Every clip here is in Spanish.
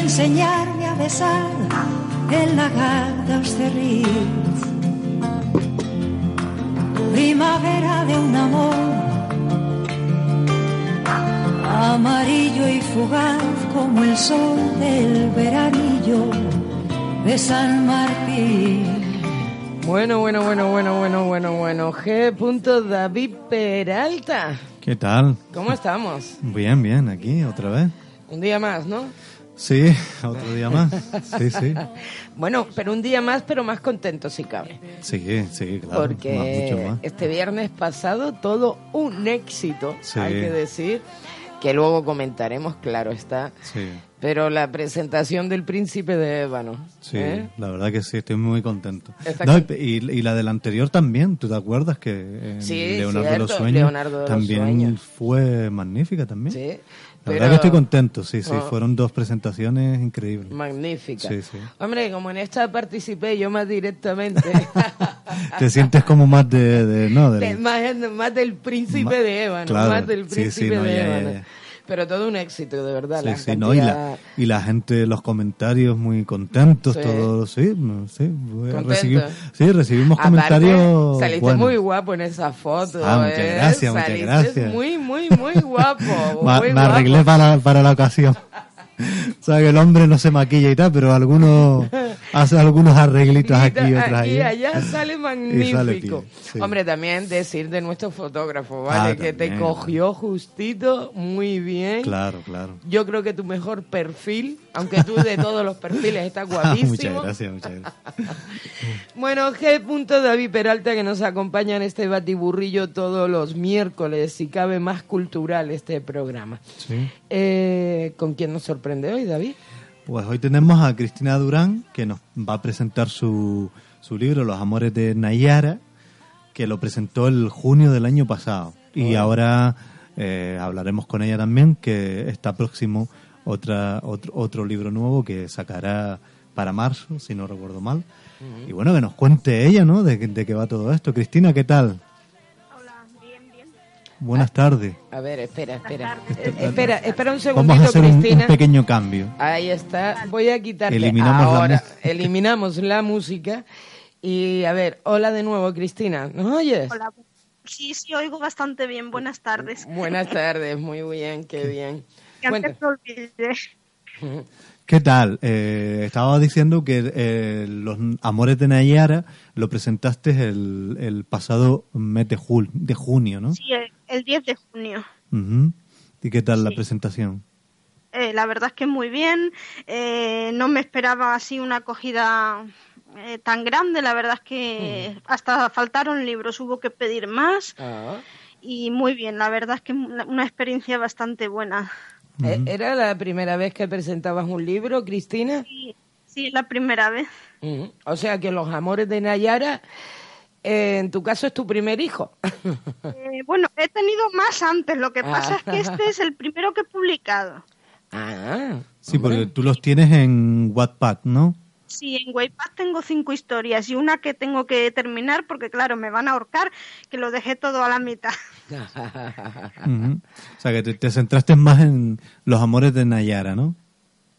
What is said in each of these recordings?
enseñarme a besar en la garda cerrils. Primavera de un amor amarillo y fugaz como el sol del veranillo de San Martín. Bueno, bueno, bueno, bueno, bueno, bueno, bueno. G. David Peralta. ¿Qué tal? ¿Cómo estamos? Bien, bien, aquí otra vez. Un día más, ¿no? Sí, otro día más. Sí, sí. bueno, pero un día más, pero más contento si cabe. Sí, sí, claro. Porque este viernes pasado todo un éxito, hay que decir, que luego comentaremos, claro está. Sí. Pero la presentación del príncipe de Ébano. Sí, ¿eh? la verdad que sí, estoy muy contento. y, la del anterior también, ¿tú te acuerdas que Leonardo, de los Sueños también fue magnífica también? Sí. La verdad que estoy contento, sí, sí, fueron dos presentaciones increíbles. Magníficas. Sí, sí. Hombre, como en esta participé yo más directamente. Te sientes como más de, no, más, del príncipe de Ébano, más del príncipe de Ébano. Pero todo un éxito, de verdad. Sí, sí, no, y, la, y la gente, los comentarios muy contentos, sí. todos, sí, sí, recibimos, sí, recibimos comentarios. Saliste muy guapo en esa foto. Ah, muchas ¿eh? gracias, muchas gracias. Muy, muy, muy guapo. me arreglé para, para la ocasión. O sea, que el hombre no se maquilla y tal, pero algunos hace algunos arreglitos aquí y otros Y allá sale magnífico. Hombre, también decir de nuestro fotógrafo, ¿vale? Ah, que te cogió justito, muy bien. Claro, claro. Yo creo que tu mejor perfil, aunque tú de todos los perfiles estás guapísimo. muchas gracias, muchas gracias. bueno, G. David Peralta que nos acompaña en este batiburrillo todos los miércoles, si cabe más cultural este programa. Sí. Eh, ¿Con quién nos sorprende hoy, David? Pues hoy tenemos a Cristina Durán, que nos va a presentar su, su libro Los Amores de Nayara, que lo presentó el junio del año pasado. Y ahora eh, hablaremos con ella también, que está próximo otra, otro, otro libro nuevo que sacará para marzo, si no recuerdo mal. Y bueno, que nos cuente ella, ¿no? De, de qué va todo esto. Cristina, ¿qué tal? Buenas tardes. A ver, espera, espera. Espera, espera un segundito, Vamos a hacer Un, pequeño cambio. Ahí está. Voy a quitar eliminamos ahora. La eliminamos la música. Y a ver, hola de nuevo, Cristina. ¿Nos oyes? Hola. Sí, sí, oigo bastante bien. Buenas tardes. Buenas tardes, muy bien, qué bien. ¿Qué tal? Eh, estaba diciendo que eh, Los Amores de Nayara lo presentaste el, el pasado mes de, de junio, ¿no? Sí, el, 10 de junio. ¿Y qué tal la presentación? Eh, la verdad es que muy bien. no me esperaba así una acogida tan grande. La verdad es que hasta faltaron libros, hubo que pedir más. Ah. Y muy bien, la verdad es que una experiencia bastante buena. Eh, ¿Era la primera vez que presentabas un libro, Cristina? Sí, sí la primera vez. O sea que Los Amores de Nayara, eh, en tu caso, es tu primer hijo. Eh, bueno, he tenido más antes. Lo que pasa es que este es el primero que he publicado. Ah, sí, porque tú los tienes en Wattpad, ¿no? Sí, en Wattpad tengo cinco historias y una que tengo que terminar porque, claro, me van a ahorcar, que lo dejé todo a la mitad. O sea, que te, centraste más en los amores de Nayara, ¿no?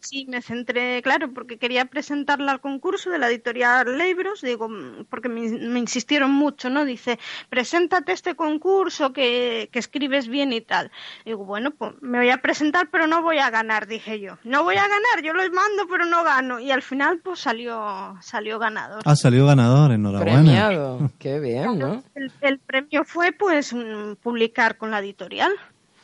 Sí, me centré, claro, porque quería presentarla al concurso de la editorial Libros, digo, porque me, insistieron mucho, ¿no? Dice, preséntate este concurso que, que, escribes bien y tal. Digo, bueno, pues me voy a presentar, pero no voy a ganar, dije yo. No voy a ganar, yo los mando, pero no gano. Y al final, pues salió, salió ganador. Ah, salió ganador, enhorabuena. Premiado, qué bien, ¿no? El, el premio fue, pues, publicar con la editorial.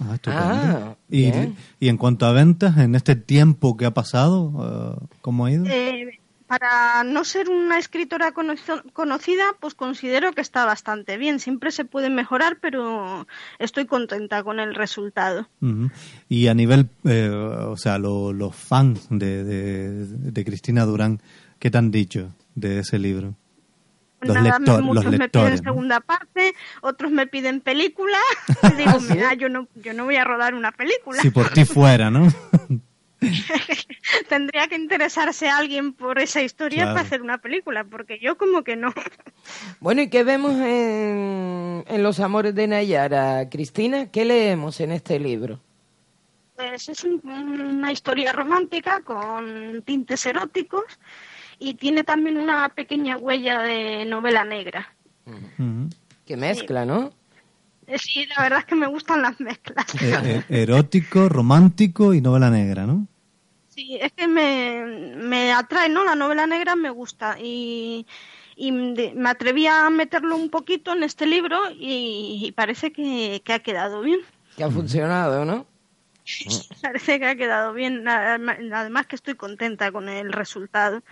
Ah, ah y, y, en cuanto a ventas, en este tiempo que ha pasado, uh, ¿cómo ha ido? Eh, para no ser una escritora conocida, pues considero que está bastante bien. Siempre se puede mejorar, pero estoy contenta con el resultado. Y a nivel, eh, o sea, los fans de, de, de Cristina Durán, ¿qué te han dicho de ese libro? Los Nada, muchos me piden segunda parte, otros me piden película. digo, mira, yo no, yo no voy a rodar una película. Si por ti fuera, ¿no? Tendría que interesarse alguien por esa historia para hacer una película, porque yo como que no. Bueno, ¿y qué vemos en, en Los Amores de Nayara, Cristina? ¿Qué leemos en este libro? Pues es una historia romántica con tintes eróticos y tiene también una pequeña huella de novela negra. Que mezcla, ¿no? Eh, sí, la verdad es que me gustan las mezclas. Eh, eh, erótico, romántico y novela negra, ¿no? Sí, es que me, me atrae, ¿no? La novela negra me gusta y, y me atreví a meterlo un poquito en este libro y, parece que, ha quedado bien. Que ha funcionado, ¿no? parece que ha quedado bien. Además que estoy contenta con el resultado.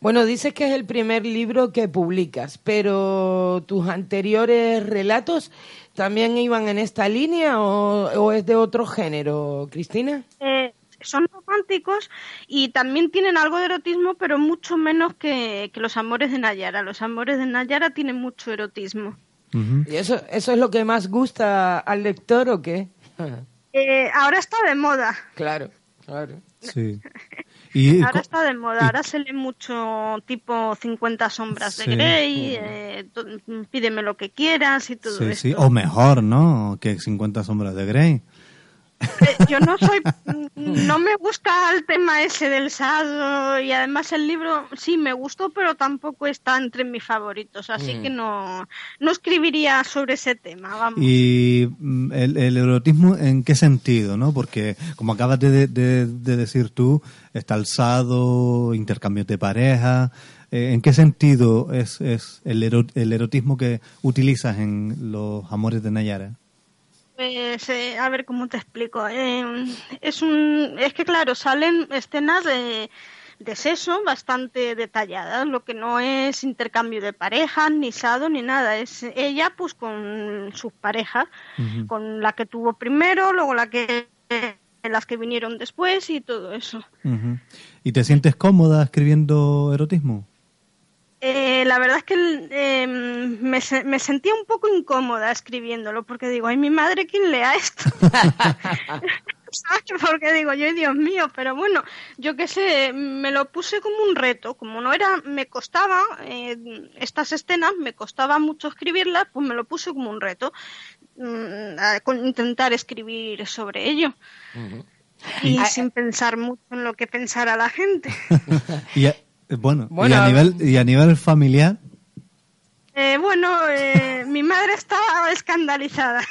Bueno, dices que es el primer libro que publicas, pero tus anteriores relatos también iban en esta línea o, es de otro género, Cristina? Eh, son románticos y también tienen algo de erotismo, pero mucho menos que, los amores de Nayara. Los amores de Nayara tienen mucho erotismo. ¿Y eso, eso es lo que más gusta al lector o qué? Eh, ahora está de moda. Claro, claro. Sí. ahora está de moda, ahora se lee mucho tipo 50 sombras de Grey, eh, pídeme lo que quieras y todo eso. Sí, o mejor, ¿no? Que 50 sombras de Grey. Eh, yo no soy, no me gusta el tema ese del sado y además el libro sí me gustó, pero tampoco está entre mis favoritos, así mm. que no, no escribiría sobre ese tema. Vamos. Y mm, el, erotismo, ¿en qué sentido? no Porque como acabas de, decir tú, está el sado, intercambio de pareja. Eh, ¿En qué sentido es, es el, el erotismo que utilizas en los amores de Nayara? Pues, eh, a ver cómo te explico. Eh, es un, es que claro, salen escenas de, de sexo bastante detalladas, lo que no es intercambio de parejas, ni sado, ni nada. Es ella, pues, con sus parejas, con la que tuvo primero, luego la que las que vinieron después y todo eso. ¿Y te sientes cómoda escribiendo erotismo? Eh, la verdad es que em, me, me, sentía un poco incómoda escribiéndolo, porque digo, ay, mi madre, ¿quién lea esto? porque digo yo, Dios mío, pero bueno, yo qué sé, me lo puse como un reto, como no era, me costaba, eh, estas escenas, me costaba mucho escribirlas, pues me lo puse como un reto, mm, intentar escribir sobre ello. Y, sin pensar mucho en lo que pensara la gente. Eh, bueno, ¿y, a nivel, ¿y a nivel familiar? Eh, bueno, eh, mi madre estaba escandalizada.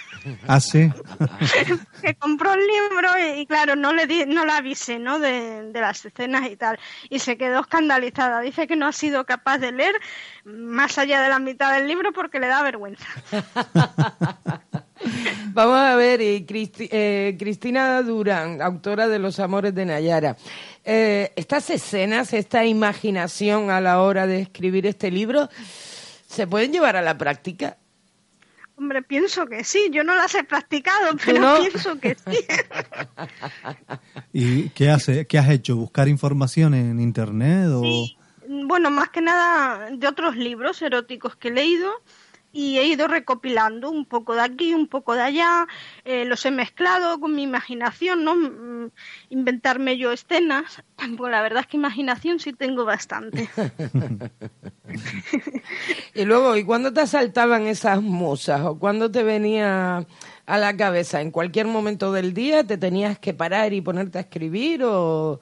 Ah, sí. que compró el libro y, claro, no le di, no la avisé, ¿no? De, de, las escenas y tal. Y se quedó escandalizada. Dice que no ha sido capaz de leer más allá de la mitad del libro porque le da vergüenza. Vamos a ver, Cristina Durán, autora de Los Amores de Nayara. Eh, estas escenas, esta imaginación a la hora de escribir este libro, ¿se pueden llevar a la práctica? Hombre, pienso que sí. Yo no las he practicado, pero pienso que sí. ¿Y qué, hace, qué has hecho? ¿Buscar información en Internet? O... Bueno, más que nada de otros libros eróticos que he leído y he ido recopilando un poco de aquí, un poco de allá, eh, los he mezclado con mi imaginación, ¿no? Mm, inventarme yo escenas, pues la verdad es que imaginación sí tengo bastante. y luego, ¿y cuándo te asaltaban esas musas o cuándo te venía a la cabeza? ¿En cualquier momento del día te tenías que parar y ponerte a escribir o,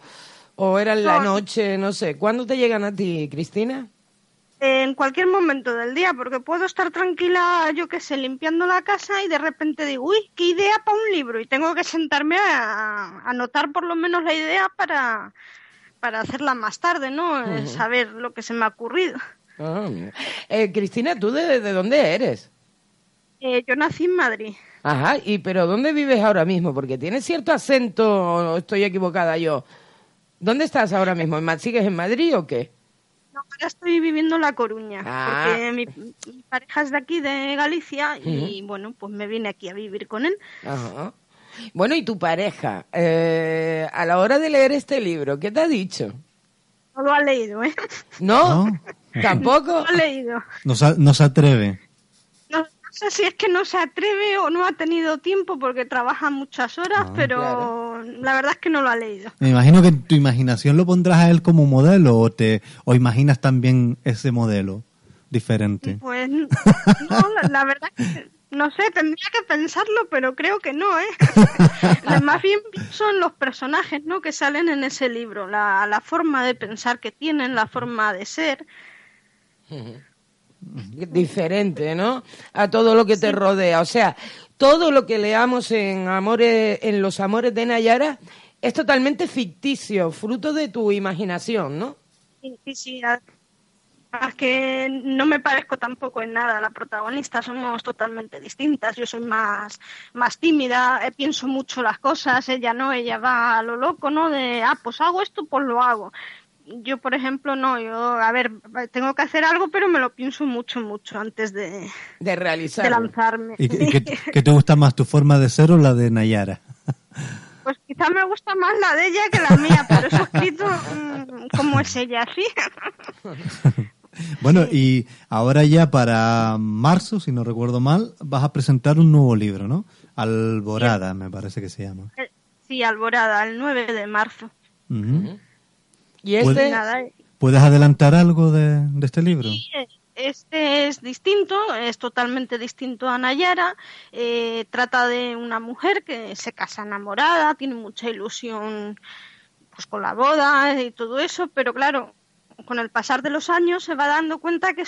o era en la noche, no sé? ¿Cuándo te llegan a ti, Cristina? En cualquier momento del día, porque puedo estar tranquila, yo qué sé, limpiando la casa y de repente digo, uy, qué idea para un libro y tengo que sentarme a anotar por lo menos la idea para, para hacerla más tarde, ¿no? Eh, saber lo que se me ha ocurrido. Ah, eh, Cristina, ¿tú de, dónde eres? Eh, yo nací en Madrid. Ajá, y pero ¿dónde vives ahora mismo? Porque tienes cierto acento, estoy equivocada yo. ¿Dónde estás ahora mismo? ¿Sigues en Madrid o qué? No, ahora estoy viviendo en La Coruña, ah. porque mi, pareja es de aquí, de Galicia, y bueno, pues me vine aquí a vivir con él. Bueno, ¿y tu pareja? Eh, a la hora de leer este libro, ¿qué te ha dicho? No lo ha leído, ¿eh? ¿No? ¿Tampoco? No lo ha leído. No no se atreve sé si es que no se atreve o no ha tenido tiempo porque trabaja muchas horas, ah, pero la verdad es que no lo ha leído. Me imagino que en tu imaginación lo pondrás a él como modelo o te o imaginas también ese modelo diferente. Pues no, la, verdad es que No sé, tendría que pensarlo, pero creo que no, ¿eh? Más bien son los personajes, ¿no? Que salen en ese libro, la, la forma de pensar que tienen, la forma de ser. Diferente, ¿no? A todo lo que te rodea. O sea, todo lo que leamos en Amores, en Los Amores de Nayara es totalmente ficticio, fruto de tu imaginación, ¿no? Sí, sí, sí. Que no me parezco tampoco en nada a la protagonista, somos totalmente distintas. Yo soy más, más tímida, eh, pienso mucho las cosas, ella no, ella va a lo loco, ¿no? De, ah, pues hago esto, pues lo hago. Yo, por ejemplo, no, yo, a ver, tengo que hacer algo, pero me lo pienso mucho, mucho antes de, de realizar. De lanzarme. ¿Y qué, qué te gusta más, tu forma de ser o la de Nayara? Pues quizá me gusta más la de ella que la mía, pero eso escrito mm, como es ella, ¿sí? Bueno, y ahora ya para marzo, si no recuerdo mal, vas a presentar un nuevo libro, ¿no? Alborada, me parece que se llama. Eh, sí, Alborada, el 9 de marzo. ¿Y este? ¿Puedes adelantar algo de, este libro? Sí, este es distinto, es totalmente distinto a Nayara. Eh, trata de una mujer que se casa enamorada, tiene mucha ilusión pues con la boda y todo eso, pero claro, con el pasar de los años se va dando cuenta que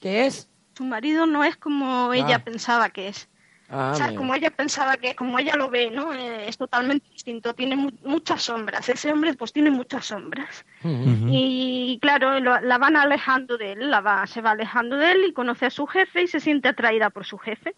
¿Qué es? Su marido no es como ella Ah. pensaba que es. Ah, o sea, mira. como ella pensaba que, como ella lo ve, ¿no? Eh, es totalmente distinto, tiene mu- muchas sombras. Ese hombre, pues, tiene muchas sombras. Y claro, lo- la van alejando de él, la va, se va alejando de él y conoce a su jefe y se siente atraída por su jefe.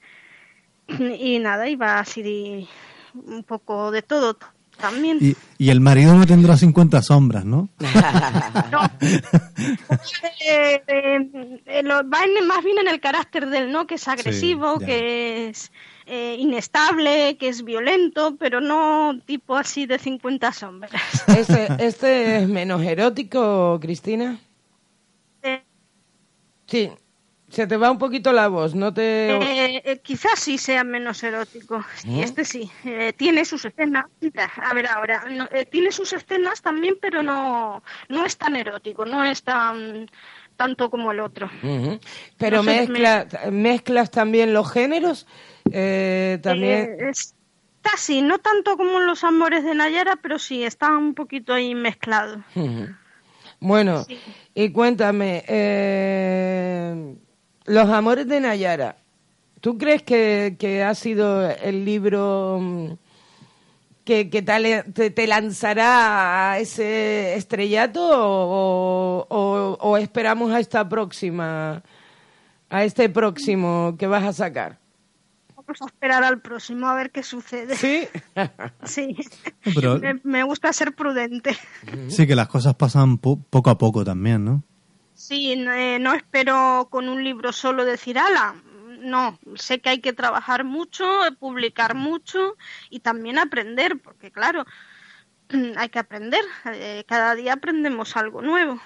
Y nada, y va así un poco de todo también. Y, y el marido no tendrá 50 sombras, ¿no? No. Eh, eh, eh, lo- va en- más bien en el carácter del no, que es agresivo, que es eh, inestable, que es violento, pero no tipo así de 50 sombras. ¿Este, este es menos erótico, Cristina? Sí, se te va un poquito la voz, no te... Eh, eh, quizás sí sea menos erótico. ¿Eh? este sí. Eh, tiene sus escenas. A ver, ahora. no, tiene sus escenas también, pero no, no es tan erótico. No es tan tanto como el otro. Pero No sé, mezcla, mezclas también los géneros, eh, también... Es casi, no tanto como en los amores de Nayara, pero sí, está un poquito ahí mezclado. Bueno, Sí. y cuéntame, eh, Los Amores de Nayara, ¿tú crees que, que ha sido el libro mm, que, que tal- te, te lanzará a ese estrellato o, o- o esperamos a esta próxima, a este próximo que vas a sacar? Vamos a esperar al próximo a ver qué sucede. ¿Sí? Sí. Pero Me, me gusta ser prudente. sí que las cosas pasan po- poco a poco también, ¿no? Sí, no, eh, no espero con un libro solo decir, ala, no, sé que hay que trabajar mucho, publicar mucho y también aprender, porque claro, hay que aprender, eh, cada día aprendemos algo nuevo.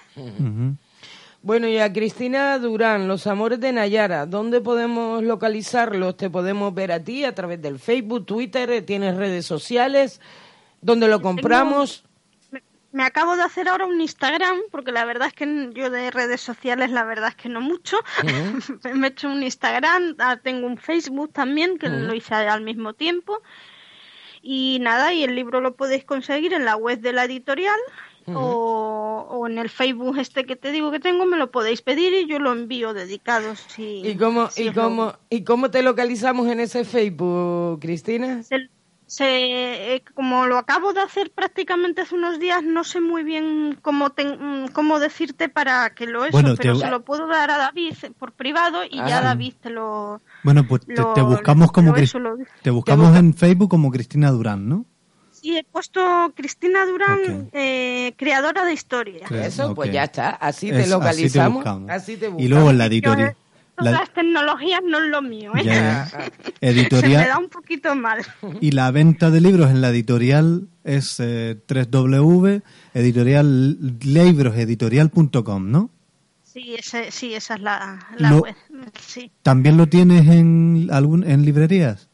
Bueno, y a Cristina Durán, Los Amores de Nayara, ¿dónde podemos localizarlos? ¿Te podemos ver a ti a través del Facebook, Twitter? ¿Tienes redes sociales? ¿Dónde lo compramos? Me, acabo de hacer ahora un Instagram, porque la verdad es que yo de redes sociales, la verdad es que no mucho. me he hecho un Instagram, ah, tengo un Facebook también, que lo hice al mismo tiempo. Y nada, y el libro lo podéis conseguir en la web de la editorial o, o en el Facebook este que te digo que tengo, me lo podéis pedir y yo lo envío dedicado. Si, ¿Y cómo, si y, lo- cómo, ¿Y cómo te localizamos en ese Facebook, Cristina? Se- eh, como lo acabo de hacer prácticamente hace unos días, no sé muy bien cómo, ten- mm, cómo decirte para que lo eso, Bueno, pero te- se lo puedo dar a David por privado y ya Ah. David te lo... Bueno, pues te, Lo- te buscamos como lo- Cris- eso lo- te buscamos busca- en Facebook como Cristina Durán, ¿no? Sí, he puesto Cristina Durán, eh, creadora de historia. Eso, pues ya está. Así Es- te así te localizamos. Así te Y buscamos. luego en la Yo, editorial. Todas la- las tecnologías no es lo mío, ¿eh? ya, ya. Se me da un poquito mal. y la venta de libros en la editorial es eh, ¿no? Sí, ese, sí esa es la, la Lo- web. Sí. ¿También lo tienes en algún en librerías?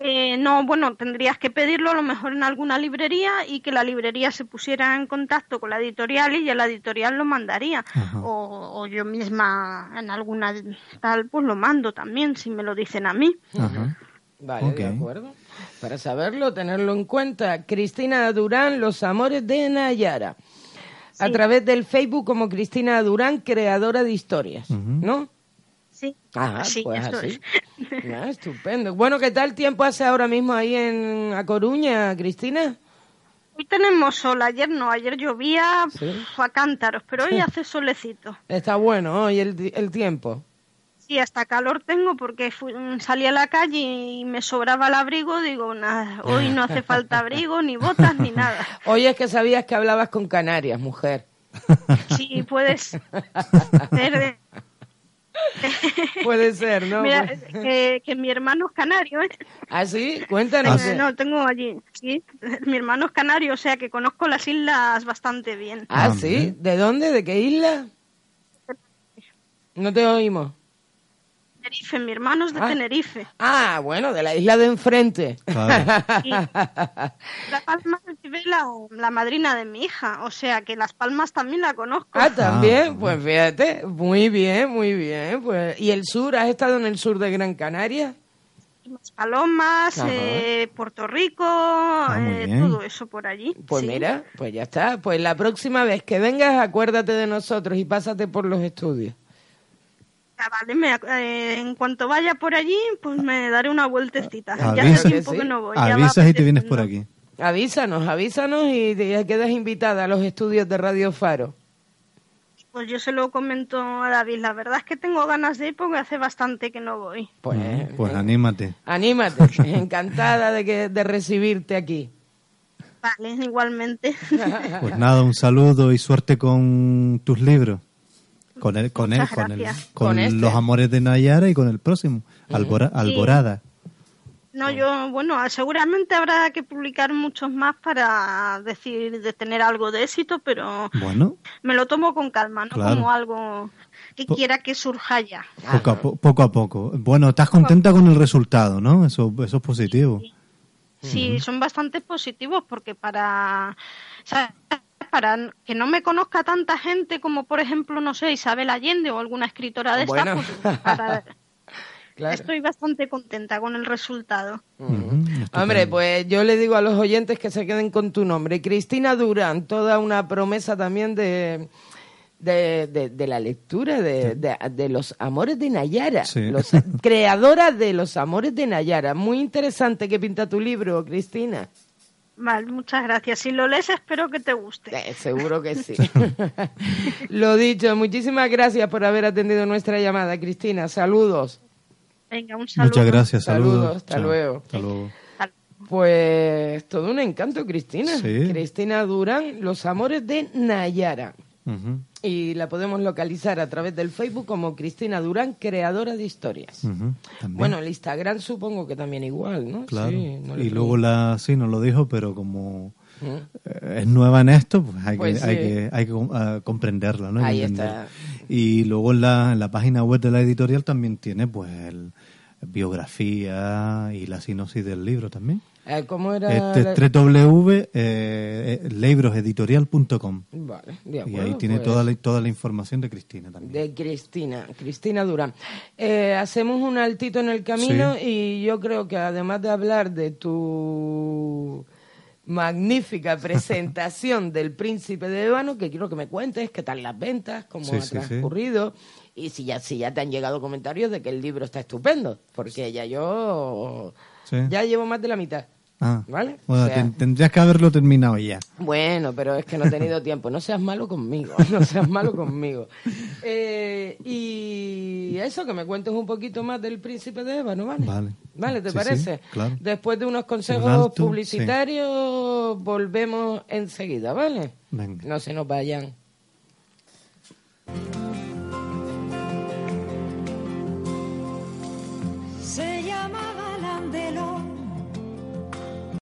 Eh, no, bueno, tendrías que pedirlo a lo mejor en alguna librería y que la librería se pusiera en contacto con la editorial y ya la editorial lo mandaría. O, yo misma en alguna tal, pues lo mando también, si me lo dicen a mí. Vale, de acuerdo. Para saberlo, tenerlo en cuenta. Cristina Durán, Los Amores de Nayara. A través del Facebook como Cristina Durán, creadora de historias, ¿no? Sí, ah, pues así. Ah, estupendo. Bueno, ¿qué tal tiempo hace ahora mismo ahí en A Coruña, Cristina? Hoy tenemos sol, ayer no, ayer llovía a cántaros, pero hoy hace solecito. Está bueno hoy el, el tiempo. Sí, hasta calor tengo porque salí a la calle y me sobraba el abrigo. Digo, nada, hoy no hace falta abrigo, ni botas, ni nada. Hoy es que sabías que hablabas con Canarias, mujer. Sí, puedes Puede ser, ¿no? Mira, que, mi hermano es canario. ¿eh? ¿Ah, sí? Cuéntanos. no, tengo allí. Sí, mi hermano es canario, o sea que conozco las islas bastante bien. ¿Ah, ah sí? ¿De dónde? ¿De qué isla? No te oímos. Tenerife, mi hermano es de ah. Tenerife. Ah, bueno, de la isla de enfrente. La Palma vive la, la, madrina de mi hija, o sea que Las Palmas también la conozco. Ah, también, ah, pues fíjate, muy bien, muy bien. Pues. ¿Y el sur? ¿Has estado en el sur de Gran Canaria? Las Palomas, eh, Puerto Rico, ah, eh, todo eso por allí. Pues mira, pues ya está. Pues la próxima vez que vengas, acuérdate de nosotros y pásate por los estudios. Eh, en cuanto vaya por allí, pues me daré una vueltecita. ya hace tiempo que no voy. Avisas y te vienes por aquí. Avísanos, avísanos y ya quedas invitada a los estudios de Radio Faro. Pues yo se lo comento a David. La verdad es que tengo ganas de ir porque hace bastante que no voy. Pues, pues anímate. Anímate. Encantada de, que, de recibirte aquí. Vale, igualmente. Pues nada, un saludo y suerte con tus libros. Con él, con él, con, el, con, este. los amores de Nayara y con el próximo, Alborada. No, yo, bueno, seguramente habrá que publicar muchos más para decir de tener algo de éxito, pero bueno, me lo tomo con calma, no como algo que quiera que surja ya. Poco a, poco a poco. Bueno, estás contenta con el resultado, ¿no? Eso, eso es positivo. Sí, son bastante positivos porque para para que no me conozca tanta gente como, por ejemplo, no sé, Isabel Allende o alguna escritora de esta, pues, estoy bastante contenta con el resultado. Hombre, pues yo le digo a los oyentes que se queden con tu nombre. Cristina Durán, toda una promesa también de... De, de, la lectura de, de, los amores de Nayara, los, creadora de los amores de Nayara. Muy interesante que pinta tu libro, Cristina. Vale, muchas gracias. Si lo lees, espero que te guste. Eh, seguro que sí. lo dicho, muchísimas gracias por haber atendido nuestra llamada, Cristina. Saludos. Venga, un saludo. Muchas gracias, saludos. hasta luego. Hasta luego. Pues todo un encanto, Cristina. Cristina Durán, Los Amores de Nayara. Y la podemos localizar a través del Facebook como Cristina Durán, creadora de historias. Bueno, el Instagram supongo que también igual, ¿no? Claro. y luego la, sí, nos lo dijo, pero como eh, es nueva en esto, pues hay que, pues hay que, hay que ah, comprenderla, ¿no? Ahí está. Y luego en la, en la página web de la editorial también tiene, pues, el, biografía y la sinopsis del libro también. Eh, ¿Cómo era? Este, www.libroseditorial.com. Eh, vale, de acuerdo, Y ahí tiene toda, la, pues. toda la información de Cristina también. De Cristina, Cristina Durán. Eh, hacemos un altito en el camino y yo creo que además de hablar de tu magnífica presentación del Príncipe de Ébano, que quiero que me cuentes qué tal las ventas, cómo ha transcurrido y si ya, si ya te han llegado comentarios de que el libro está estupendo, porque ya yo ya llevo más de la mitad. Ah, ¿Vale? Bueno, tendrías que haberlo terminado ya. Bueno, pero es que no he tenido tiempo. No seas malo conmigo, no seas malo conmigo. Eh, y eso, que me cuentes un poquito más del príncipe de Eva, ¿no vale? Vale. ¿Vale, te parece? claro. Después de unos consejos publicitarios, volvemos enseguida, ¿vale? Venga. No se nos vayan.